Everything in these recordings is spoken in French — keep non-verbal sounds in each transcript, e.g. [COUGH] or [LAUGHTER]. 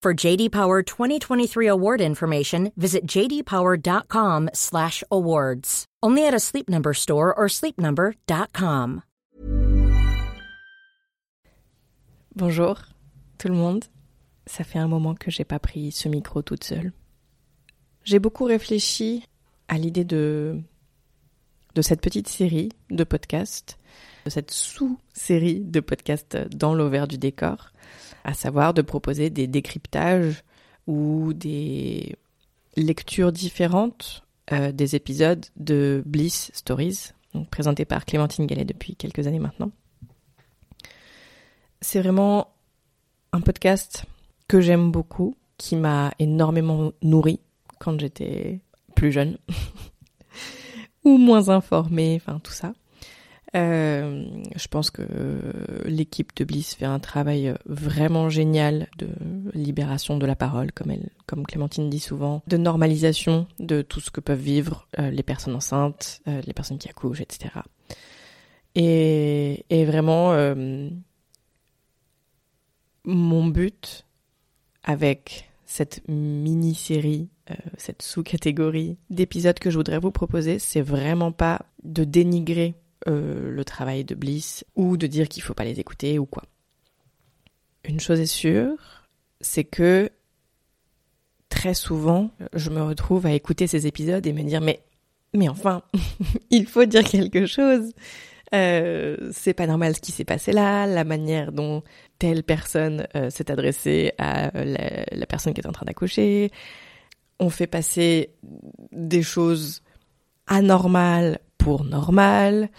For JD Power 2023 award information, visit jdpower.com/awards. Only at a Sleep Number store or sleepnumber.com. Bonjour tout le monde. Ça fait un moment que j'ai pas pris ce micro toute seule. J'ai beaucoup réfléchi à l'idée de de cette petite série de podcasts, de cette sous-série de podcasts dans l'ovaire du décor, à savoir de proposer des décryptages ou des lectures différentes euh, des épisodes de Bliss Stories, donc présentés par Clémentine Gallet depuis quelques années maintenant. C'est vraiment un podcast que j'aime beaucoup, qui m'a énormément nourri quand j'étais plus jeune [LAUGHS] ou moins informée, enfin tout ça. Euh, je pense que l'équipe de Bliss fait un travail vraiment génial de libération de la parole, comme elle, comme Clémentine dit souvent, de normalisation de tout ce que peuvent vivre euh, les personnes enceintes, euh, les personnes qui accouchent, etc. Et, et vraiment, euh, mon but avec cette mini-série, euh, cette sous-catégorie d'épisodes que je voudrais vous proposer, c'est vraiment pas de dénigrer euh, le travail de Bliss ou de dire qu'il faut pas les écouter ou quoi. Une chose est sûre, c'est que très souvent, je me retrouve à écouter ces épisodes et me dire mais mais enfin, [LAUGHS] il faut dire quelque chose. Euh, c'est pas normal ce qui s'est passé là, la manière dont telle personne euh, s'est adressée à la, la, personne qui est en train d'accoucher. On fait passer des choses anormales pour normales.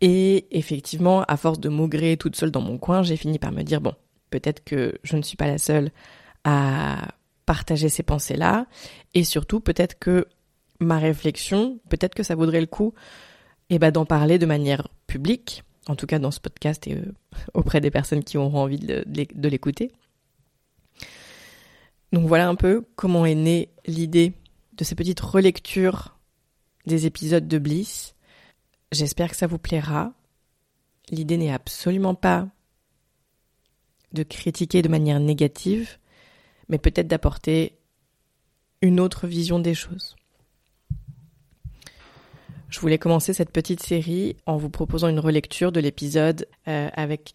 Et effectivement, à force de maugrer toute seule dans mon coin, j'ai fini par me dire, bon, peut-être que je ne suis pas la seule à partager ces pensées-là. Et surtout, peut-être que ma réflexion, peut-être que ça vaudrait le coup eh ben, d'en parler de manière publique, en tout cas dans ce podcast et euh, auprès des personnes qui auront envie de l'écouter. Donc voilà un peu comment est née l'idée de ces petites relectures des épisodes de Bliss. J'espère que ça vous plaira. L'idée n'est absolument pas de critiquer de manière négative, mais peut-être d'apporter une autre vision des choses. Je voulais commencer cette petite série en vous proposant une relecture de l'épisode euh, avec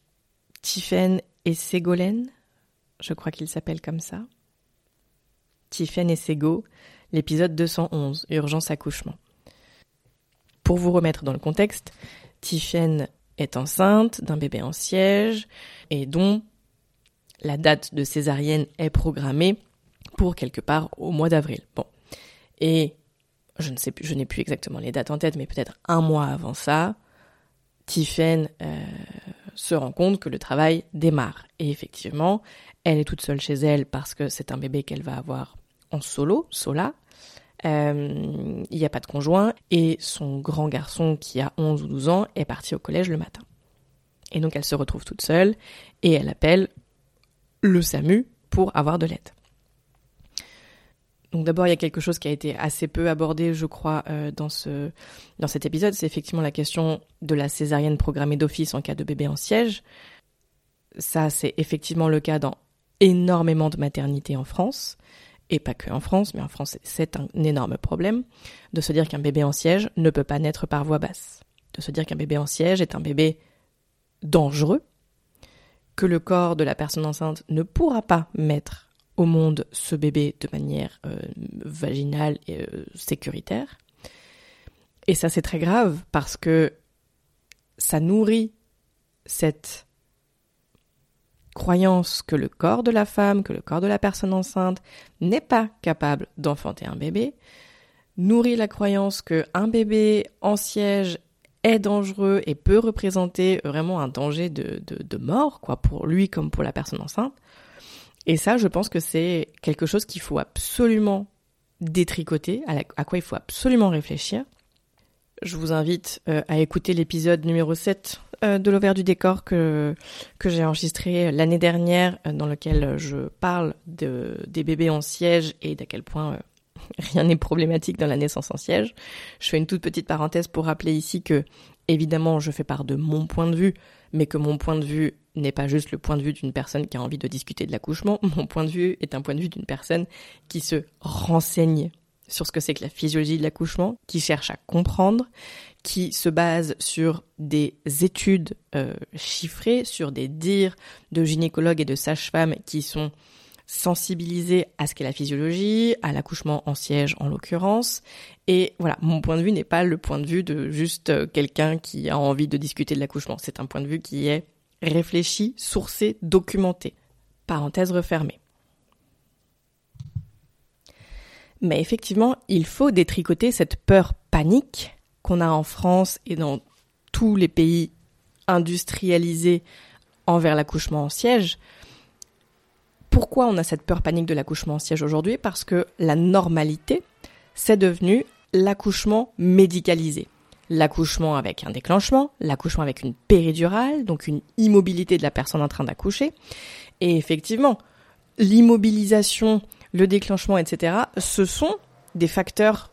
Tiffen et Ségolène. Je crois qu'il s'appelle comme ça. Tiffen et Ségo, l'épisode 211, Urgence accouchement. Pour vous remettre dans le contexte, Tiffen est enceinte d'un bébé en siège et dont la date de césarienne est programmée pour quelque part au mois d'avril. Bon. Et je ne sais je n'ai plus exactement les dates en tête, mais peut-être un mois avant ça, Tiffen euh, se rend compte que le travail démarre. Et effectivement, elle est toute seule chez elle parce que c'est un bébé qu'elle va avoir en solo, sola. Euh, il n'y a pas de conjoint et son grand garçon qui a 11 ou 12 ans est parti au collège le matin. Et donc elle se retrouve toute seule et elle appelle le SAMU pour avoir de l'aide. Donc d'abord, il y a quelque chose qui a été assez peu abordé, je crois, euh, dans, ce, dans cet épisode, c'est effectivement la question de la césarienne programmée d'office en cas de bébé en siège. Ça, c'est effectivement le cas dans énormément de maternités en France, et pas que en France, mais en France, c'est un énorme problème, de se dire qu'un bébé en siège ne peut pas naître par voie basse, de se dire qu'un bébé en siège est un bébé dangereux, que le corps de la personne enceinte ne pourra pas mettre au monde ce bébé de manière euh, vaginale et euh, sécuritaire. Et ça c'est très grave parce que ça nourrit cette croyance que le corps de la femme, que le corps de la personne enceinte n'est pas capable d'enfanter un bébé, nourrit la croyance que un bébé en siège est dangereux et peut représenter vraiment un danger de, de mort, quoi, pour lui comme pour la personne enceinte. Et ça, je pense que c'est quelque chose qu'il faut absolument détricoter, à, quoi il faut absolument réfléchir. Je vous invite euh, à écouter l'épisode numéro 7 euh, de l'Auvers du décor que, que j'ai enregistré l'année dernière, euh, dans lequel je parle de, des bébés en siège et d'à quel point [LAUGHS] rien n'est problématique dans la naissance en siège. Je fais une toute petite parenthèse pour rappeler ici que, évidemment, je fais part de mon point de vue, mais que mon point de vue n'est pas juste le point de vue d'une personne qui a envie de discuter de l'accouchement, [LAUGHS] mon point de vue est un point de vue d'une personne qui se renseigne sur ce que c'est que la physiologie de l'accouchement, qui cherche à comprendre, qui se base sur des études euh, chiffrées, sur des dires de gynécologues et de sages-femmes qui sont sensibilisés à ce qu'est la physiologie, à l'accouchement en siège en l'occurrence. Et voilà, mon point de vue n'est pas le point de vue de juste euh, quelqu'un qui a envie de discuter de l'accouchement. C'est un point de vue qui est réfléchi, sourcé, documenté. Parenthèse refermée. Mais effectivement, il faut détricoter cette peur panique qu'on a en France et dans tous les pays industrialisés envers l'accouchement en siège. Pourquoi on a cette peur panique de l'accouchement en siège aujourd'hui? Parce que la normalité, c'est devenu l'accouchement médicalisé l'accouchement avec un déclenchement, l'accouchement avec une péridurale, donc une immobilité de la personne en train d'accoucher. Et effectivement, l'immobilisation, le déclenchement, etc., ce sont des facteurs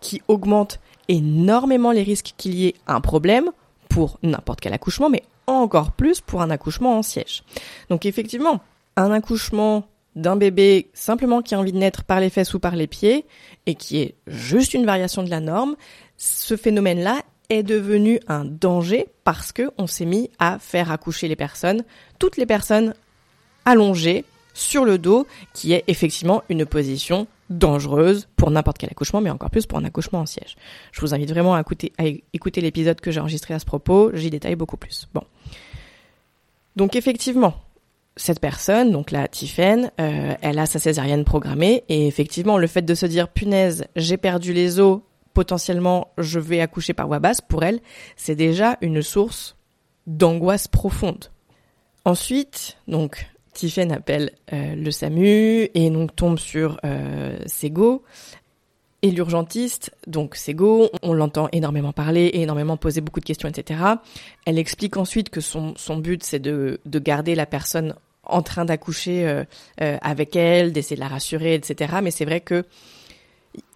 qui augmentent énormément les risques qu'il y ait un problème pour n'importe quel accouchement, mais encore plus pour un accouchement en siège. Donc effectivement, un accouchement d'un bébé simplement qui a envie de naître par les fesses ou par les pieds et qui est juste une variation de la norme, ce phénomène-là est devenu un danger parce que on s'est mis à faire accoucher les personnes, toutes les personnes allongées sur le dos, qui est effectivement une position dangereuse pour n'importe quel accouchement, mais encore plus pour un accouchement en siège. Je vous invite vraiment à écouter, l'épisode que j'ai enregistré à ce propos, j'y détaille beaucoup plus. Bon. Donc effectivement, cette personne, donc la Tiffen, euh, elle a sa césarienne programmée et effectivement le fait de se dire punaise, j'ai perdu les os, potentiellement je vais accoucher par voie basse, pour elle, c'est déjà une source d'angoisse profonde. Ensuite, donc Tiffen appelle euh, le SAMU et donc tombe sur euh, Sego et l'urgentiste, donc Sego, on l'entend énormément parler et énormément poser beaucoup de questions, etc. Elle explique ensuite que son, but c'est de, de garder la personne en train d'accoucher euh, euh, avec elle, d'essayer de la rassurer, etc. Mais c'est vrai que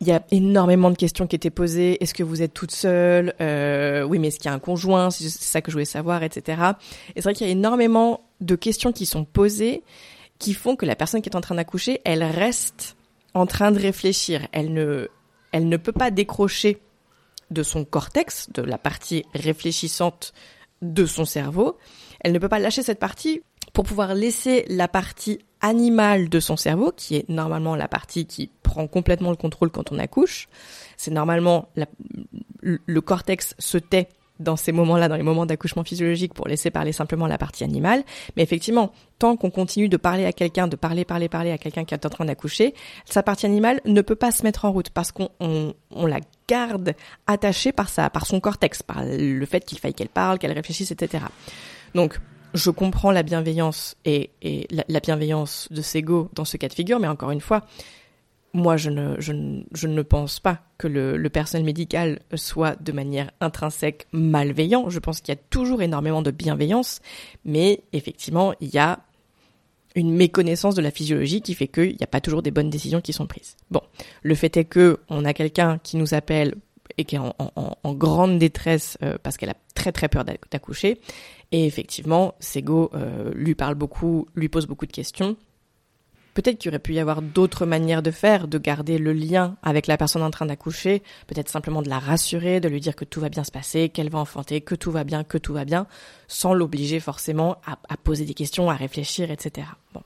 il y a énormément de questions qui étaient posées. Est-ce que vous êtes toute seule? Oui, mais est-ce qu'il y a un conjoint? C'est ça que je voulais savoir, etc. Et c'est vrai qu'il y a énormément de questions qui sont posées qui font que la personne qui est en train d'accoucher, elle reste en train de réfléchir. Elle ne, elle ne peut pas décrocher de son cortex, de la partie réfléchissante de son cerveau. Elle ne peut pas lâcher cette partie pour pouvoir laisser la partie animale de son cerveau, qui est normalement la partie qui prend complètement le contrôle quand on accouche. C'est normalement le cortex se tait dans ces moments-là, dans les moments d'accouchement physiologique, pour laisser parler simplement la partie animale. Mais effectivement, tant qu'on continue de parler à quelqu'un, de parler, parler, parler à quelqu'un qui est en train d'accoucher, sa partie animale ne peut pas se mettre en route parce qu'on on, la garde attachée par sa, par son cortex, par le fait qu'il faille qu'elle parle, qu'elle réfléchisse, etc. Donc, je comprends la bienveillance et, la, bienveillance de Sego dans ce cas de figure, mais encore une fois, moi, je ne, je ne, pense pas que le, le, personnel médical soit de manière intrinsèque malveillant. Je pense qu'il y a toujours énormément de bienveillance, mais effectivement, il y a une méconnaissance de la physiologie qui fait qu'il n'y a pas toujours des bonnes décisions qui sont prises. Bon, le fait est que on a quelqu'un qui nous appelle et qui est en, grande détresse euh, parce qu'elle a très très peur d'accoucher. Et effectivement, Sego euh, lui parle beaucoup, lui pose beaucoup de questions. Peut-être qu'il aurait pu y avoir d'autres manières de faire, de garder le lien avec la personne en train d'accoucher, peut-être simplement de la rassurer, de lui dire que tout va bien se passer, qu'elle va enfanter, que tout va bien, que tout va bien, sans l'obliger forcément à, poser des questions, à réfléchir, etc. Bon.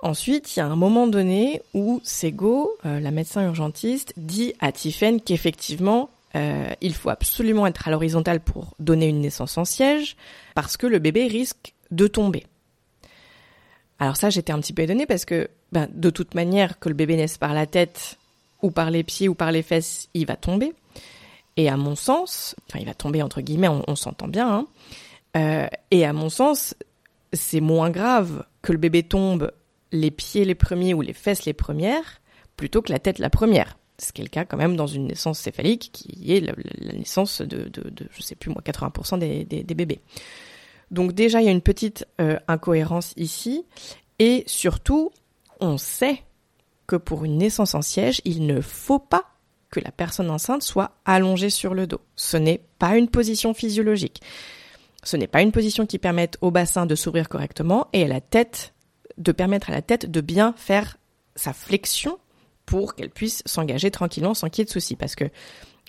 Ensuite, il y a un moment donné où Sego, euh, la médecin urgentiste, dit à Tiffen qu'effectivement, euh, il faut absolument être à l'horizontale pour donner une naissance en siège, parce que le bébé risque de tomber. Alors ça, j'étais un petit peu étonnée parce que, ben, de toute manière, que le bébé naisse par la tête ou par les pieds ou par les fesses, il va tomber. Et à mon sens, enfin, il va tomber entre guillemets, on, s'entend bien. Hein, euh, et à mon sens, c'est moins grave que le bébé tombe les pieds les premiers ou les fesses les premières plutôt que la tête la première. Ce qui est le cas quand même dans une naissance céphalique qui est la, naissance de, de, de, je sais plus moi, 80% des, des, des bébés. Donc déjà, il y a une petite euh, incohérence ici. Et surtout, on sait que pour une naissance en siège, il ne faut pas que la personne enceinte soit allongée sur le dos. Ce n'est pas une position physiologique. Ce n'est pas une position qui permette au bassin de s'ouvrir correctement et à la tête de permettre à la tête de bien faire sa flexion pour qu'elle puisse s'engager tranquillement sans qu'il y ait de soucis. Parce que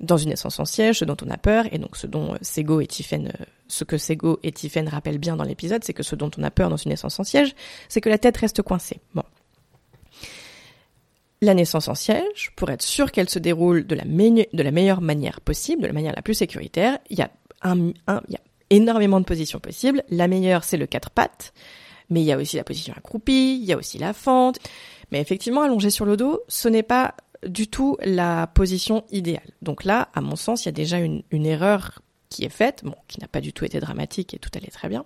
dans une naissance en siège, ce dont on a peur, et donc ce dont euh, Sego et Tiffen, euh, ce que Sego et Tiffen rappellent bien dans l'épisode, c'est que ce dont on a peur dans une naissance en siège, c'est que la tête reste coincée. Bon. La naissance en siège, pour être sûr qu'elle se déroule de la, meilleure manière possible, de la manière la plus sécuritaire, il y il y a énormément de positions possibles. La meilleure, c'est le quatre pattes, mais il y a aussi la position accroupie, il y a aussi la fente. Mais effectivement, allongé sur le dos, ce n'est pas du tout la position idéale. Donc là, à mon sens, il y a déjà une, erreur qui est faite, qui n'a pas du tout été dramatique et tout allait très bien.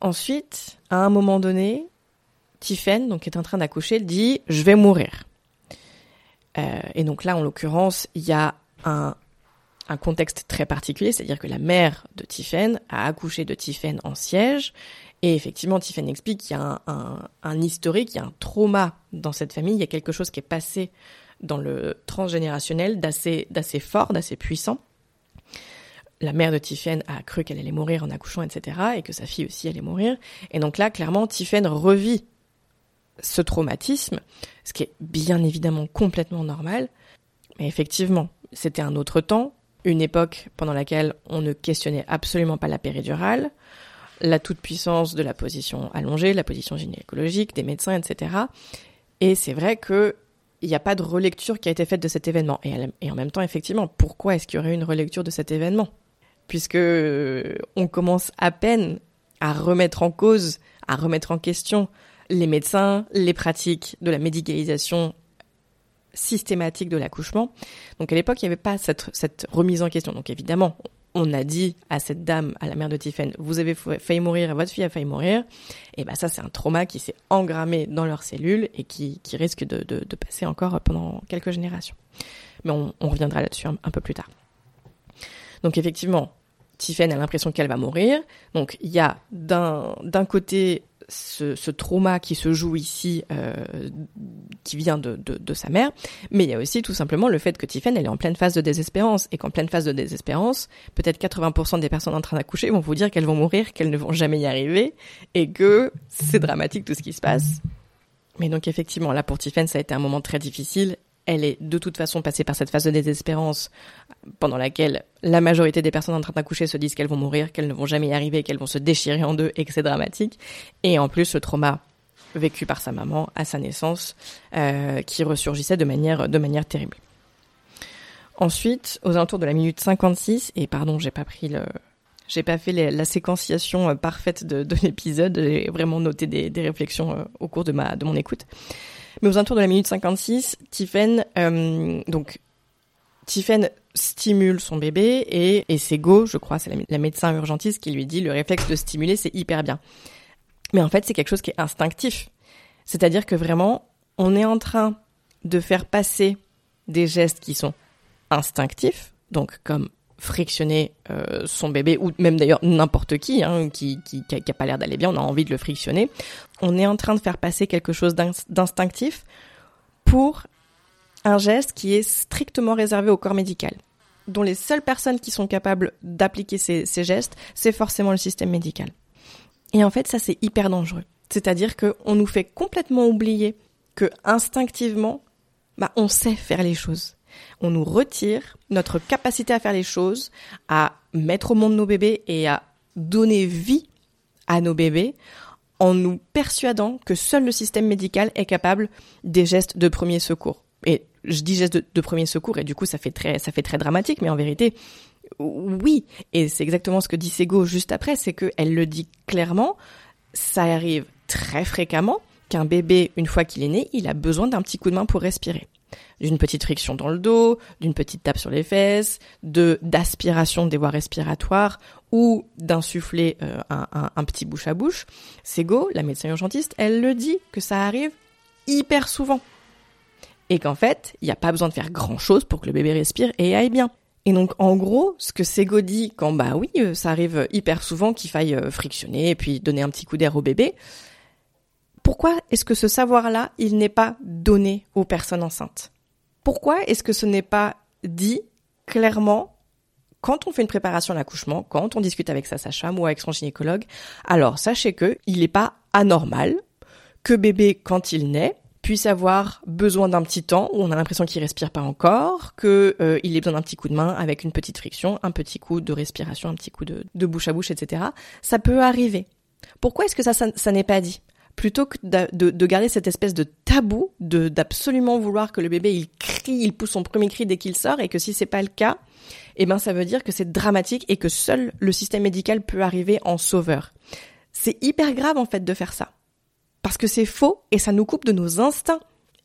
Ensuite, à un moment donné, Tiffen, donc qui est en train d'accoucher, dit je vais mourir. Euh, et donc là, en l'occurrence, il y a un, un contexte très particulier, c'est-à-dire que la mère de Tiffen a accouché de Tiffen en siège et effectivement, Tiffany explique qu'il y a un, historique, il y a un trauma dans cette famille, il y a quelque chose qui est passé dans le transgénérationnel d'assez, d'assez fort, d'assez puissant. La mère de Tiffen a cru qu'elle allait mourir en accouchant, etc., et que sa fille aussi allait mourir. Et donc là, clairement, Tiffen revit ce traumatisme, ce qui est bien évidemment complètement normal. Mais effectivement, c'était un autre temps, une époque pendant laquelle on ne questionnait absolument pas la péridurale, la toute-puissance de la position allongée, la position gynécologique, des médecins, etc. Et c'est vrai que il n'y a pas de relecture qui a été faite de cet événement. Et, en même temps, effectivement, pourquoi est-ce qu'il y aurait une relecture de cet événement? Puisque euh, on commence à peine à remettre en cause, à remettre en question les médecins, les pratiques de la médicalisation systématique de l'accouchement. Donc à l'époque, il n'y avait pas cette, cette remise en question. Donc évidemment, on a dit à cette dame, à la mère de Tiffen, vous avez failli mourir, votre fille a failli mourir, et ben ça c'est un trauma qui s'est engrammé dans leurs cellules et qui, risque de, passer encore pendant quelques générations. Mais on, reviendra là-dessus un, peu plus tard. Donc effectivement, Tiffen a l'impression qu'elle va mourir. Donc il y a d'un côté ce, trauma qui se joue ici, euh, qui vient de, sa mère, mais il y a aussi tout simplement le fait que Tiffen, elle est en pleine phase de désespérance, et qu'en pleine phase de désespérance, peut-être 80% des personnes en train d'accoucher vont vous dire qu'elles vont mourir, qu'elles ne vont jamais y arriver, et que c'est dramatique tout ce qui se passe. Mais donc effectivement, là pour Tiffen, ça a été un moment très difficile, elle est de toute façon passée par cette phase de désespérance pendant laquelle la majorité des personnes en train d'accoucher se disent qu'elles vont mourir, qu'elles ne vont jamais y arriver, qu'elles vont se déchirer en deux et que c'est dramatique. Et en plus, le trauma vécu par sa maman à sa naissance euh, qui ressurgissait de manière, de manière terrible. Ensuite, aux alentours de la minute 56, et pardon, j'ai pas pris le, j'ai pas fait la séquenciation euh, parfaite de, l'épisode, j'ai vraiment noté des, réflexions euh, au cours de ma, de mon écoute. Mais aux alentours de la minute 56, Tiffen, euh, donc, stimule son bébé et, et c'est Go, je crois, c'est la, médecin urgentiste qui lui dit le réflexe de stimuler, c'est hyper bien. Mais en fait, c'est quelque chose qui est instinctif. C'est-à-dire que vraiment, on est en train de faire passer des gestes qui sont instinctifs, donc comme frictionner euh, son bébé, ou même d'ailleurs n'importe qui, hein, qui, qui, qui a pas l'air d'aller bien, on a envie de le frictionner. On est en train de faire passer quelque chose d'instinctif pour un geste qui est strictement réservé au corps médical, dont les seules personnes qui sont capables d'appliquer ces, ces gestes, c'est forcément le système médical. Et en fait, ça c'est hyper dangereux. C'est-à-dire qu'on nous fait complètement oublier que instinctivement, bah, on sait faire les choses. On nous retire notre capacité à faire les choses, à mettre au monde nos bébés et à donner vie à nos bébés en nous persuadant que seul le système médical est capable des gestes de premier secours. Et je dis gestes de, premier secours et du coup ça fait très ça fait très dramatique, mais en vérité oui. Et c'est exactement ce que dit Sego juste après, c'est qu'elle le dit clairement. Ça arrive très fréquemment qu'un bébé, une fois qu'il est né, il a besoin d'un petit coup de main pour respirer. D'une petite friction dans le dos, d'une petite tape sur les fesses, de d'aspiration des voies respiratoires ou d'insuffler euh, un, un, petit bouche à bouche. Sego, la médecin urgentiste, elle le dit que ça arrive hyper souvent. Et qu'en fait, il n'y a pas besoin de faire grand chose pour que le bébé respire et aille bien. Et donc, en gros, ce que Sego dit quand, bah oui, euh, ça arrive hyper souvent qu'il faille euh, frictionner et puis donner un petit coup d'air au bébé, pourquoi est-ce que ce savoir-là, il n'est pas donné aux personnes enceintes? Pourquoi est-ce que ce n'est pas dit clairement quand on fait une préparation à l'accouchement, quand on discute avec sa sage-femme ou avec son gynécologue? Alors, sachez que il n'est pas anormal que bébé, quand il naît, puisse avoir besoin d'un petit temps où on a l'impression qu'il respire pas encore, que euh, il ait besoin d'un petit coup de main avec une petite friction, un petit coup de respiration, un petit coup de, bouche à bouche, etc. Ça peut arriver. Pourquoi est-ce que ça, ça n'est pas dit? Plutôt que de, garder cette espèce de tabou de d'absolument vouloir que le bébé il crie, il pousse son premier cri dès qu'il sort et que si c'est pas le cas, eh ben ça veut dire que c'est dramatique et que seul le système médical peut arriver en sauveur. C'est hyper grave en fait de faire ça. Parce que c'est faux et ça nous coupe de nos instincts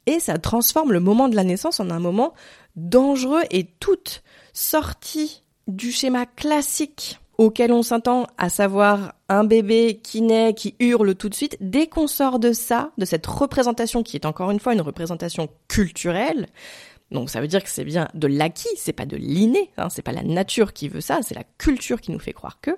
et ça transforme le moment de la naissance en un moment dangereux et toute sortie du schéma classique auquel on s'entend, à savoir un bébé qui naît, qui hurle tout de suite, dès qu'on sort de ça, de cette représentation qui est encore une fois une représentation culturelle, donc ça veut dire que c'est bien de l'acquis, c'est pas de l'inné, hein, c'est pas la nature qui veut ça, c'est la culture qui nous fait croire que,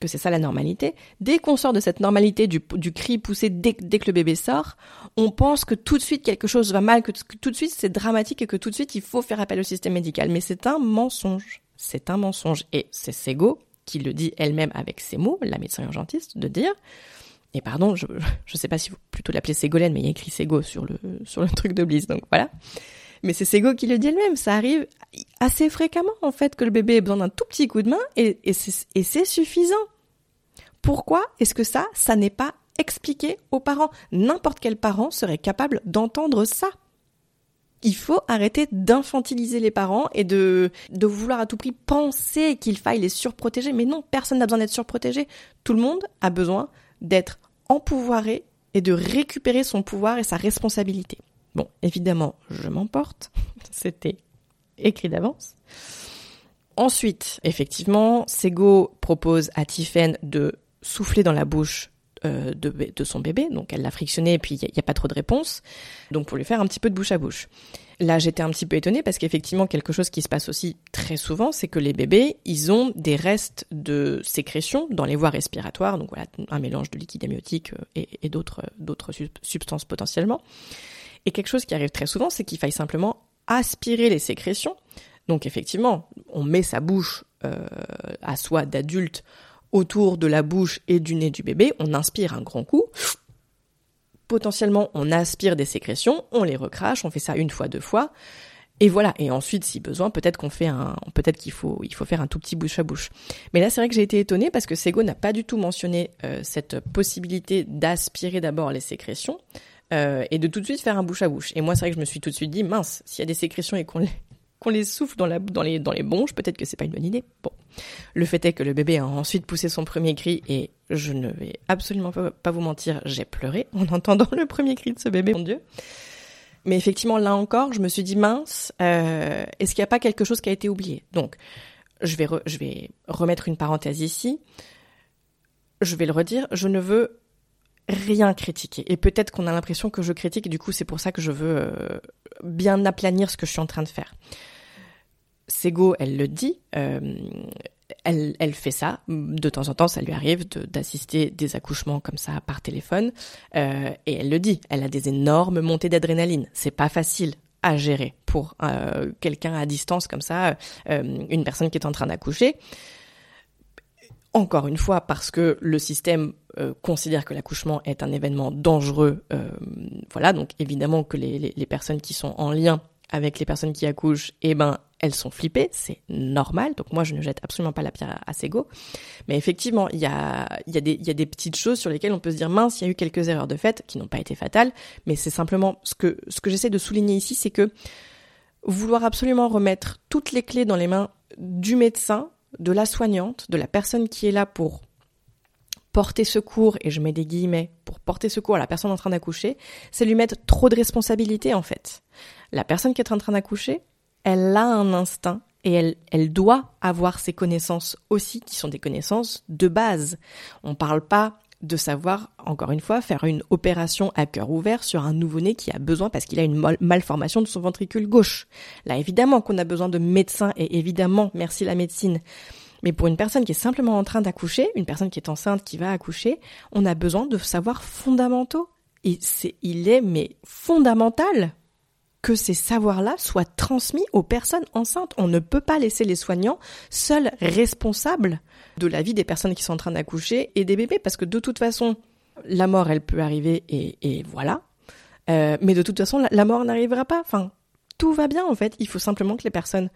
que c'est ça la normalité. Dès qu'on sort de cette normalité du, du cri poussé dès, dès, que le bébé sort, on pense que tout de suite quelque chose va mal, que, tout de suite c'est dramatique et que tout de suite il faut faire appel au système médical. Mais c'est un mensonge. C'est un mensonge. Et c'est Sego qui le dit elle-même avec ses mots, la médecin urgentiste, de dire, et pardon, je ne sais pas si vous plutôt l'appeler Ségolène, mais il y a écrit Ségo sur le, sur le truc de Bliss, donc voilà. Mais c'est Ségo qui le dit elle-même, ça arrive assez fréquemment en fait que le bébé ait besoin d'un tout petit coup de main et, et c'est suffisant. Pourquoi est-ce que ça, ça n'est pas expliqué aux parents? N'importe quel parent serait capable d'entendre ça il faut arrêter d'infantiliser les parents et de, vouloir à tout prix penser qu'il faille les surprotéger. Mais non, personne n'a besoin d'être surprotégé. Tout le monde a besoin d'être empouvoiré et de récupérer son pouvoir et sa responsabilité. Bon, évidemment, je m'emporte. [LAUGHS] C'était écrit d'avance. Ensuite, effectivement, Sego propose à Tiffen de souffler dans la bouche euh, de, son bébé, donc elle l'a frictionné et puis il n'y a, pas trop de réponse, donc pour lui faire un petit peu de bouche à bouche. Là j'étais un petit peu étonnée parce qu'effectivement quelque chose qui se passe aussi très souvent, c'est que les bébés, ils ont des restes de sécrétion dans les voies respiratoires, donc voilà un mélange de liquide amniotique euh, et, d'autres d'autres substances potentiellement. Et quelque chose qui arrive très souvent, c'est qu'il faille simplement aspirer les sécrétions. Donc effectivement, on met sa bouche euh, à soi d'adulte autour de la bouche et du nez du bébé, on inspire un grand coup. Potentiellement, on aspire des sécrétions, on les recrache, on fait ça une fois, deux fois. Et voilà. Et ensuite, si besoin, peut-être qu'on fait un, peut-être qu'il faut, il faut faire un tout petit bouche à bouche. Mais là, c'est vrai que j'ai été étonnée parce que Sego n'a pas du tout mentionné euh, cette possibilité d'aspirer d'abord les sécrétions euh, et de tout de suite faire un bouche à bouche. Et moi, c'est vrai que je me suis tout de suite dit, mince, s'il y a des sécrétions et qu'on les, qu'on les souffle dans, dans, les, dans les bonges, peut-être que c'est pas une bonne idée. Bon. Le fait est que le bébé a ensuite poussé son premier cri et je ne vais absolument pas, vous mentir, j'ai pleuré [LAUGHS] en entendant le premier cri de ce bébé, mon Dieu. Mais effectivement, là encore, je me suis dit, mince, euh, est-ce qu'il n'y a pas quelque chose qui a été oublié? Donc, je vais, je vais remettre une parenthèse ici. Je vais le redire, je ne veux rien critiquer. Et peut-être qu'on a l'impression que je critique, du coup c'est pour ça que je veux euh, bien aplanir ce que je suis en train de faire. Sego, elle le dit, euh, elle, fait ça. De temps en temps, ça lui arrive d'assister des accouchements comme ça par téléphone. Euh, et elle le dit, elle a des énormes montées d'adrénaline. C'est pas facile à gérer pour euh, quelqu'un à distance comme ça, une personne qui est en train d'accoucher. Encore une fois, parce que le système euh, considère que l'accouchement est un événement dangereux. Euh, voilà, donc évidemment que les, les, les, personnes qui sont en lien avec les personnes qui accouchent, eh ben, elles sont flippées, c'est normal. Donc moi, je ne jette absolument pas la pierre à, Sego. Mais effectivement, il y a, y, a y a des petites choses sur lesquelles on peut se dire, mince, il y a eu quelques erreurs de fait qui n'ont pas été fatales. Mais c'est simplement ce que, ce que j'essaie de souligner ici, c'est que vouloir absolument remettre toutes les clés dans les mains du médecin, de la soignante, de la personne qui est là pour porter secours, et je mets des guillemets, pour porter secours à la personne en train d'accoucher, c'est lui mettre trop de responsabilités en fait. La personne qui est en train d'accoucher, elle a un instinct et elle, elle doit avoir ses connaissances aussi, qui sont des connaissances de base. On parle pas de savoir, encore une fois, faire une opération à cœur ouvert sur un nouveau-né qui a besoin parce qu'il a une malformation de son ventricule gauche. Là, évidemment qu'on a besoin de médecins et évidemment, merci la médecine. Mais pour une personne qui est simplement en train d'accoucher, une personne qui est enceinte, qui va accoucher, on a besoin de savoirs fondamentaux. Et c'est, il est, mais fondamental que ces savoirs-là soient transmis aux personnes enceintes. On ne peut pas laisser les soignants seuls responsables de la vie des personnes qui sont en train d'accoucher et des bébés, parce que de toute façon, la mort, elle peut arriver et, et voilà. Euh, mais de toute façon, la, mort n'arrivera pas. Enfin, tout va bien en fait. Il faut simplement que les personnes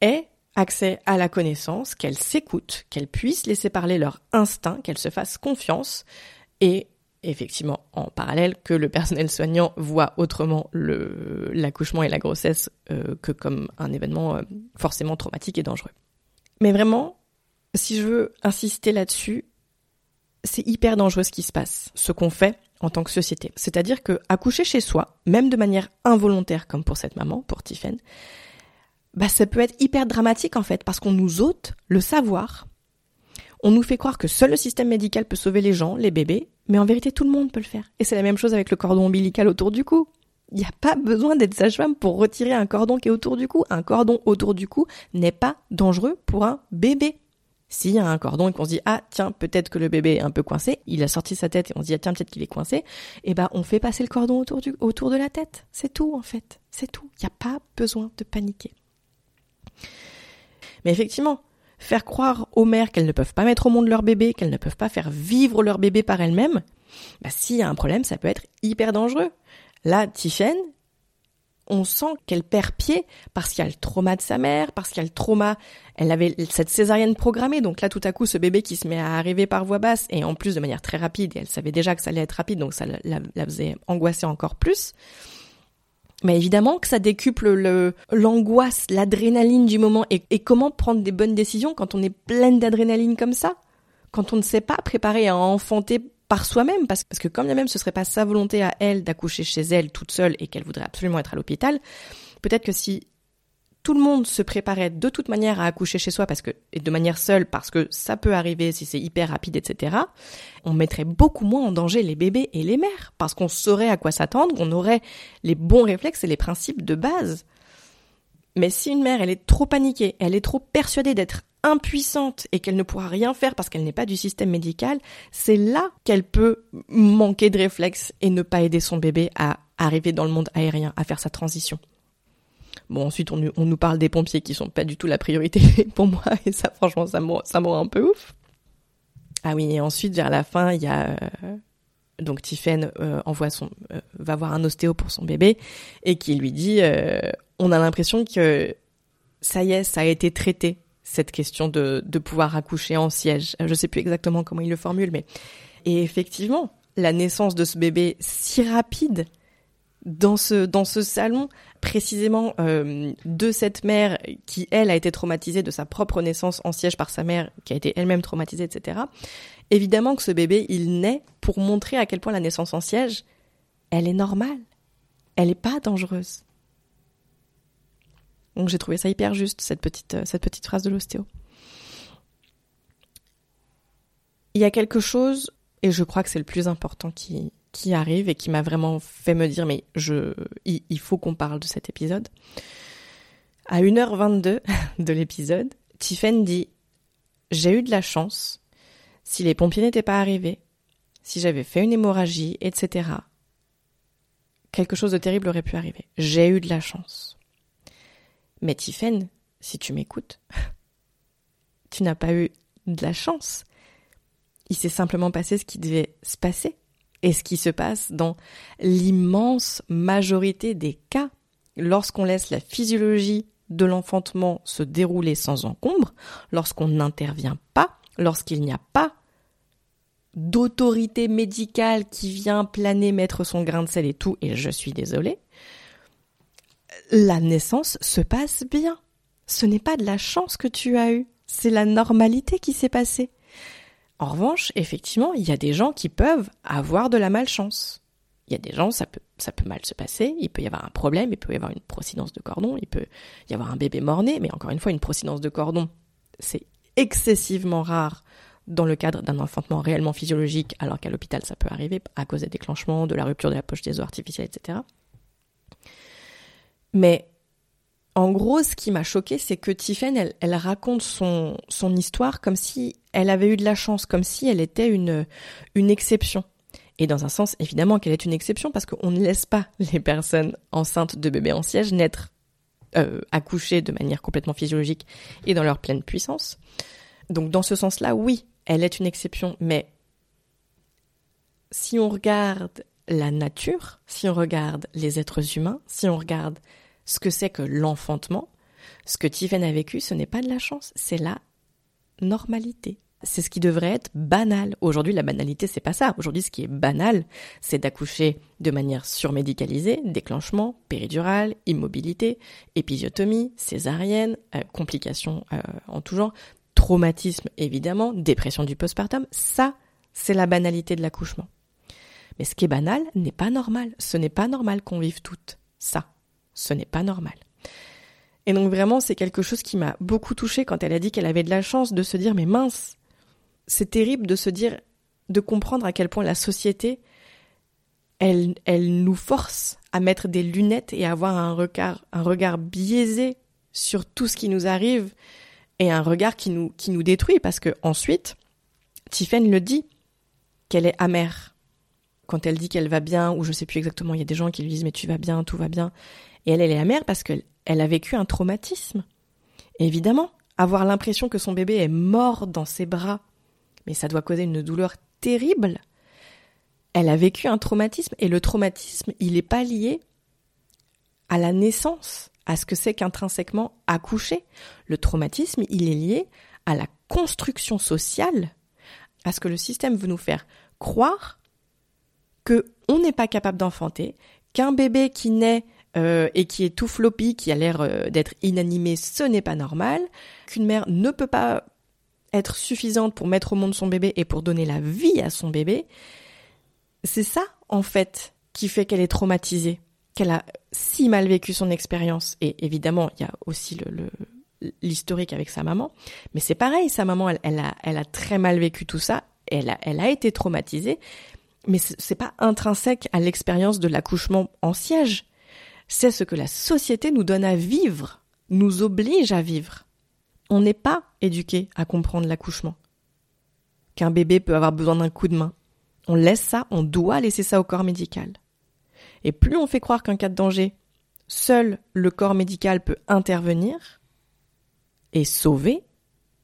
aient accès à la connaissance, qu'elles s'écoutent, qu'elles puissent laisser parler leur instinct, qu'elles se fassent confiance et effectivement en parallèle que le personnel soignant voit autrement l'accouchement et la grossesse euh, que comme un événement euh, forcément traumatique et dangereux. Mais vraiment, si je veux insister là-dessus, c'est hyper dangereux ce qui se passe, ce qu'on fait en tant que société. C'est-à-dire que accoucher chez soi, même de manière involontaire comme pour cette maman, pour Tiffen, bah ça peut être hyper dramatique en fait, parce qu'on nous ôte le savoir. On nous fait croire que seul le système médical peut sauver les gens, les bébés, mais en vérité tout le monde peut le faire. Et c'est la même chose avec le cordon ombilical autour du cou. Il n'y a pas besoin d'être sage-femme pour retirer un cordon qui est autour du cou. Un cordon autour du cou n'est pas dangereux pour un bébé. S'il y a un cordon et qu'on se dit ah tiens peut-être que le bébé est un peu coincé, il a sorti sa tête et on se dit ah tiens peut-être qu'il est coincé, et eh ben on fait passer le cordon autour du autour de la tête. C'est tout en fait, c'est tout. Il n'y a pas besoin de paniquer. Mais effectivement, faire croire aux mères qu'elles ne peuvent pas mettre au monde leur bébé, qu'elles ne peuvent pas faire vivre leur bébé par elles-mêmes, bah, s'il y a un problème, ça peut être hyper dangereux. Là, Tiffen, on sent qu'elle perd pied parce qu'il y a le trauma de sa mère, parce qu'il y a le trauma, elle avait cette césarienne programmée, donc là tout à coup ce bébé qui se met à arriver par voie basse et en plus de manière très rapide, et elle savait déjà que ça allait être rapide, donc ça la, faisait angoisser encore plus. Mais évidemment que ça décuple le, l'angoisse, l'adrénaline du moment. Et, et, comment prendre des bonnes décisions quand on est pleine d'adrénaline comme ça, quand on ne sait pas préparer à enfanter par soi-même, parce, que quand bien même ce serait pas sa volonté à elle d'accoucher chez elle toute seule et qu'elle voudrait absolument être à l'hôpital, peut-être que si tout le monde se préparait de toute manière à accoucher chez soi parce que et de manière seule parce que ça peut arriver si c'est hyper rapide etc on mettrait beaucoup moins en danger les bébés et les mères parce qu'on saurait à quoi s'attendre on aurait les bons réflexes et les principes de base. Mais si une mère elle est trop paniquée elle est trop persuadée d'être impuissante et qu'elle ne pourra rien faire parce qu'elle n'est pas du système médical c'est là qu'elle peut manquer de réflexes et ne pas aider son bébé à arriver dans le monde aérien à faire sa transition Bon, ensuite, on, nous parle des pompiers qui sont pas du tout la priorité [LAUGHS] pour moi, et ça, franchement, ça me, rend un peu ouf. Ah oui, et ensuite, vers la fin, il y a... Euh, donc Tiffen euh, envoie son, euh, va voir un ostéo pour son bébé, et qui lui dit, euh, on a l'impression que ça y est, ça a été traité, cette question de, de pouvoir accoucher en siège. Je sais plus exactement comment il le formule, mais... Et effectivement, la naissance de ce bébé si rapide, dans ce dans ce salon précisément euh, de cette mère qui elle a été traumatisée de sa propre naissance en siège par sa mère qui a été elle-même traumatisée etc évidemment que ce bébé il naît pour montrer à quel point la naissance en siège elle est normale elle est pas dangereuse donc j'ai trouvé ça hyper juste cette petite euh, cette petite phrase de l'ostéo il y a quelque chose et je crois que c'est le plus important qui arrive et qui m'a vraiment fait me dire mais je il, il faut qu'on parle de cet épisode. À 1h22 [LAUGHS] de l'épisode, Tiffen dit J'ai eu de la chance. Si les pompiers n'étaient pas arrivés, si j'avais fait une hémorragie, etc., quelque chose de terrible aurait pu arriver. J'ai eu de la chance. Mais Tiffen, si tu m'écoutes, [LAUGHS] tu n'as pas eu de la chance. Il s'est simplement passé ce qui devait se passer et ce qui se passe dans l'immense majorité des cas lorsqu'on laisse la physiologie de l'enfantement se dérouler sans encombre, lorsqu'on n'intervient pas, lorsqu'il n'y a pas d'autorité médicale qui vient planer, mettre son grain de sel et tout, et je suis désolée, la naissance se passe bien. Ce n'est pas de la chance que tu as eue, c'est la normalité qui s'est passée. En revanche, effectivement, il y a des gens qui peuvent avoir de la malchance. Il y a des gens, ça peut, ça peut mal se passer, il peut y avoir un problème, il peut y avoir une procidence de cordon, il peut y avoir un bébé mort-né, mais encore une fois, une procidence de cordon, c'est excessivement rare dans le cadre d'un enfantement réellement physiologique, alors qu'à l'hôpital, ça peut arriver à cause des déclenchements, de la rupture de la poche des os artificiels, etc. Mais en gros, ce qui m'a choqué, c'est que Tiffen, elle, raconte son, histoire comme si elle avait eu de la chance, comme si elle était une, une exception. Et dans un sens, évidemment qu'elle est une exception parce qu'on ne laisse pas [LAUGHS] les personnes enceintes de bébés en siège naître, euh, accoucher de manière complètement physiologique et dans leur pleine puissance. Donc dans ce sens-là, oui, elle est une exception, mais si on regarde la nature, si on regarde les êtres humains, si on regarde ce que c'est que l'enfantement, ce que Tiffen a vécu, ce n'est pas de la chance, c'est la normalité. C'est ce qui devrait être banal. Aujourd'hui, la banalité, c'est pas ça. Aujourd'hui, ce qui est banal, c'est d'accoucher de manière surmédicalisée, déclenchement, péridurale, immobilité, épisiotomie, césarienne, euh, complications euh, en tout genre, traumatisme évidemment, dépression du postpartum. Ça, c'est la banalité de l'accouchement. Mais ce qui est banal n'est pas normal. Ce n'est pas normal qu'on vive toutes ça. Ce n'est pas normal. Et donc vraiment, c'est quelque chose qui m'a beaucoup touchée quand elle a dit qu'elle avait de la chance de se dire mais mince, c'est terrible de se dire, de comprendre à quel point la société, elle, elle nous force à mettre des lunettes et à avoir un regard, biaisé sur tout ce qui nous arrive et un regard qui nous, détruit parce que ensuite, Tiffen le dit, qu'elle est amère. Quand elle dit qu'elle va bien, ou je sais plus exactement, il y a des gens qui lui disent mais tu vas bien, tout va bien. Et elle, elle est amère parce qu'elle elle a vécu un traumatisme. évidemment, avoir l'impression que son bébé est mort dans ses bras, mais ça doit causer une douleur terrible. Elle a vécu un traumatisme et le traumatisme, il n'est pas lié à la naissance, à ce que c'est qu'intrinsèquement accoucher. Le traumatisme, il est lié à la construction sociale, à ce que le système veut nous faire croire que on n'est pas capable d'enfanter, qu'un bébé qui naît euh, et qui est tout floppy, qui a l'air euh, d'être inanimé, ce n'est pas normal, qu'une mère ne peut pas être suffisante pour mettre au monde son bébé et pour donner la vie à son bébé, c'est ça, en fait, qui fait qu'elle est traumatisée, qu'elle a si mal vécu son expérience. Et évidemment, il y a aussi l'historique avec sa maman. Mais c'est pareil, sa maman, elle, elle, a, elle a très mal vécu tout ça. Elle a, elle a été traumatisée. Mais c'est pas intrinsèque à l'expérience de l'accouchement en siège c'est ce que la société nous donne à vivre, nous oblige à vivre. On n'est pas éduqué à comprendre l'accouchement. Qu'un bébé peut avoir besoin d'un coup de main. On laisse ça, on doit laisser ça au corps médical. Et plus on fait croire qu'en cas de danger, seul le corps médical peut intervenir et sauver,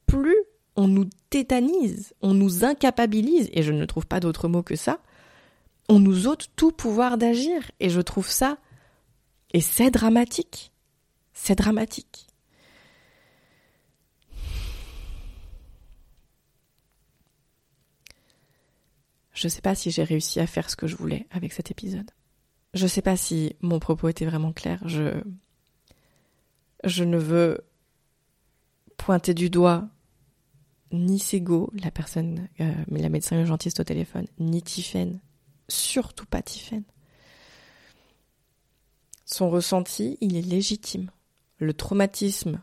plus on nous tétanise, on nous incapabilise, et je ne trouve pas d'autre mot que ça, on nous ôte tout pouvoir d'agir. Et je trouve ça et c'est dramatique. C'est dramatique. Je ne sais pas si j'ai réussi à faire ce que je voulais avec cet épisode. Je ne sais pas si mon propos était vraiment clair. Je, ne veux pointer du doigt ni Sego, la personne, euh, la médecin urgentiste au téléphone, ni Tiffen, surtout pas Tiffen. Son ressenti, il est légitime. Le traumatisme,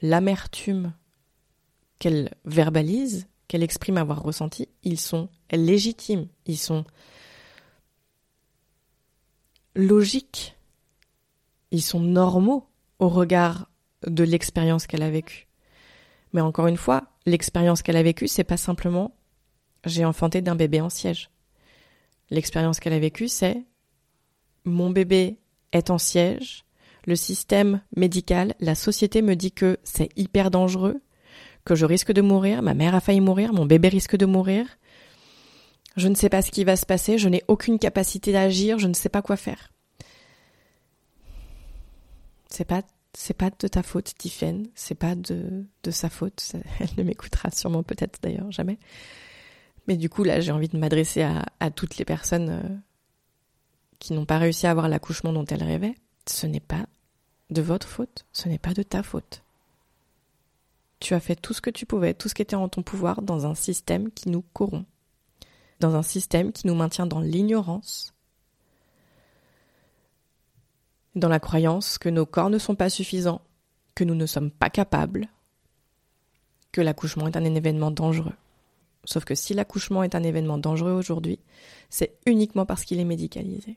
l'amertume qu'elle verbalise, qu'elle exprime avoir ressenti, ils sont légitimes, ils sont logiques, ils sont normaux au regard de l'expérience qu'elle a vécue. Mais encore une fois, l'expérience qu'elle a vécue, c'est pas simplement j'ai enfanté d'un bébé en siège. L'expérience qu'elle a vécue, c'est mon bébé est en siège, le système médical, la société me dit que c'est hyper dangereux, que je risque de mourir, ma mère a failli mourir, mon bébé risque de mourir. Je ne sais pas ce qui va se passer, je n'ai aucune capacité d'agir, je ne sais pas quoi faire. C'est pas c'est pas de ta faute, Tiffen, c'est pas de, de sa faute. [LAUGHS] Elle ne m'écoutera sûrement peut-être d'ailleurs jamais. Mais du coup, là, j'ai envie de m'adresser à, à, toutes les personnes euh, qui n'ont pas réussi à avoir l'accouchement dont elles rêvaient. Ce n'est pas de votre faute, ce n'est pas de ta faute. Tu as fait tout ce que tu pouvais, tout ce qui était en ton pouvoir dans un système qui nous corrompt, dans un système qui nous maintient dans l'ignorance, dans la croyance que nos corps ne sont pas suffisants, que nous ne sommes pas capables, que l'accouchement est un événement dangereux. Sauf que si l'accouchement est un événement dangereux aujourd'hui, c'est uniquement parce qu'il est médicalisé,